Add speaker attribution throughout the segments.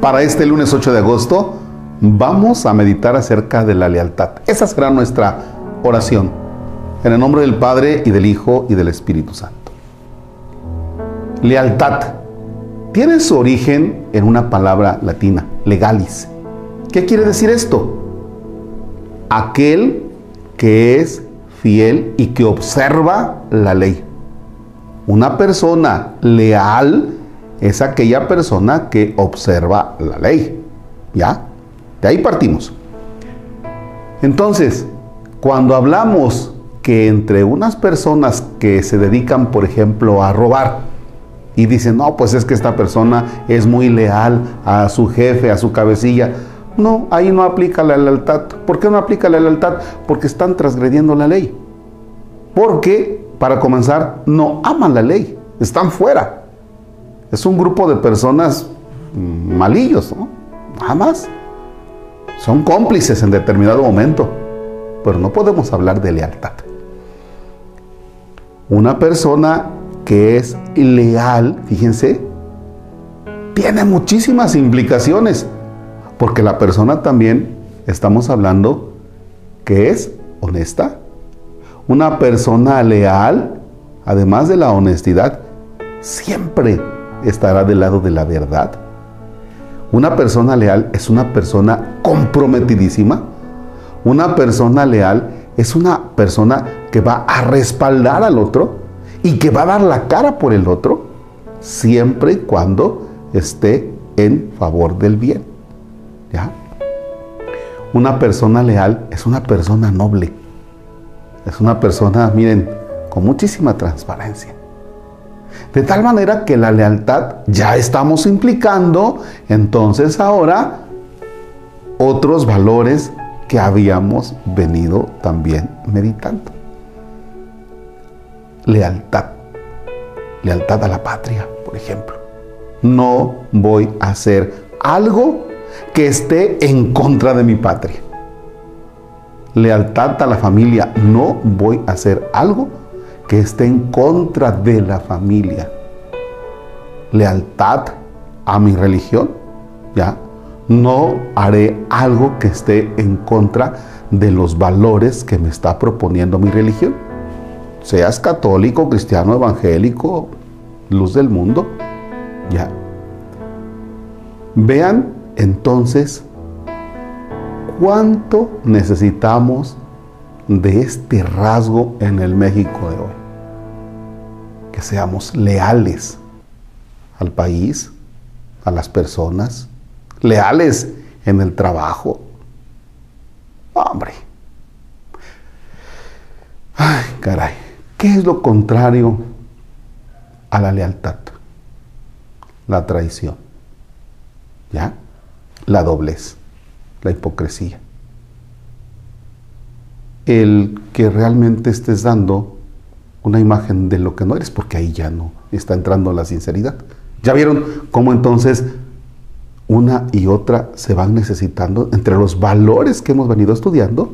Speaker 1: Para este lunes 8 de agosto vamos a meditar acerca de la lealtad. Esa será nuestra oración. En el nombre del Padre y del Hijo y del Espíritu Santo. Lealtad tiene su origen en una palabra latina, legalis. ¿Qué quiere decir esto? Aquel que es fiel y que observa la ley. Una persona leal es aquella persona que observa la ley. ¿Ya? De ahí partimos. Entonces, cuando hablamos que entre unas personas que se dedican, por ejemplo, a robar, y dicen, no, pues es que esta persona es muy leal a su jefe, a su cabecilla. No, ahí no aplica la lealtad. ¿Por qué no aplica la lealtad? Porque están transgrediendo la ley. Porque, para comenzar, no aman la ley, están fuera. Es un grupo de personas malillos, ¿no? Nada más. Son cómplices en determinado momento, pero no podemos hablar de lealtad. Una persona que es leal, fíjense, tiene muchísimas implicaciones, porque la persona también, estamos hablando, que es honesta. Una persona leal, además de la honestidad, siempre estará del lado de la verdad. Una persona leal es una persona comprometidísima. Una persona leal es una persona que va a respaldar al otro y que va a dar la cara por el otro siempre y cuando esté en favor del bien. ¿Ya? Una persona leal es una persona noble. Es una persona, miren, con muchísima transparencia. De tal manera que la lealtad ya estamos implicando entonces ahora otros valores que habíamos venido también meditando. Lealtad. Lealtad a la patria, por ejemplo. No voy a hacer algo que esté en contra de mi patria. Lealtad a la familia. No voy a hacer algo que esté en contra de la familia. Lealtad a mi religión, ¿ya? No haré algo que esté en contra de los valores que me está proponiendo mi religión. Seas católico, cristiano, evangélico, luz del mundo, ¿ya? Vean entonces cuánto necesitamos de este rasgo en el México de hoy. Que seamos leales al país, a las personas, leales en el trabajo. Hombre. Ay, caray. ¿Qué es lo contrario a la lealtad? La traición. ¿Ya? La doblez, la hipocresía el que realmente estés dando una imagen de lo que no eres, porque ahí ya no está entrando la sinceridad. ¿Ya vieron cómo entonces una y otra se van necesitando entre los valores que hemos venido estudiando?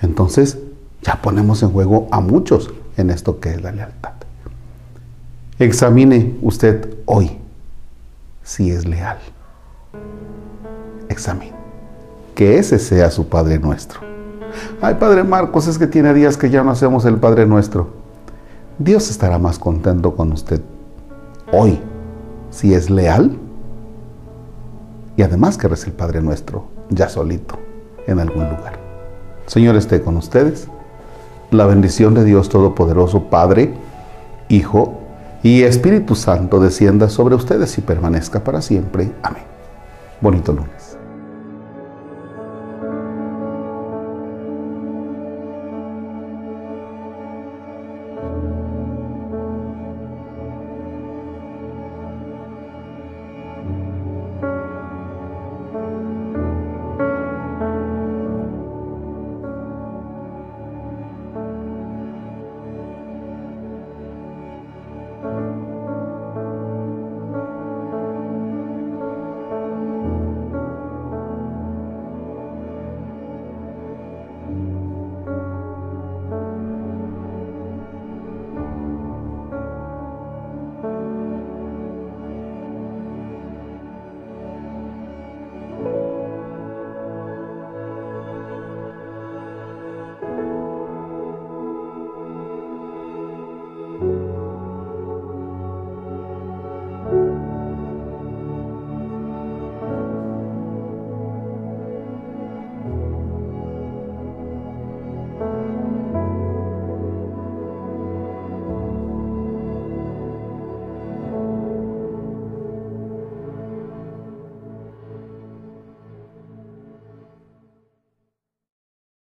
Speaker 1: Entonces ya ponemos en juego a muchos en esto que es la lealtad. Examine usted hoy si es leal. Examine. Que ese sea su Padre nuestro. Ay, Padre Marcos, es que tiene días que ya no hacemos el Padre Nuestro. Dios estará más contento con usted hoy si es leal y además que reza el Padre Nuestro ya solito en algún lugar. Señor esté con ustedes. La bendición de Dios Todopoderoso, Padre, Hijo y Espíritu Santo descienda sobre ustedes y permanezca para siempre. Amén. Bonito lunes.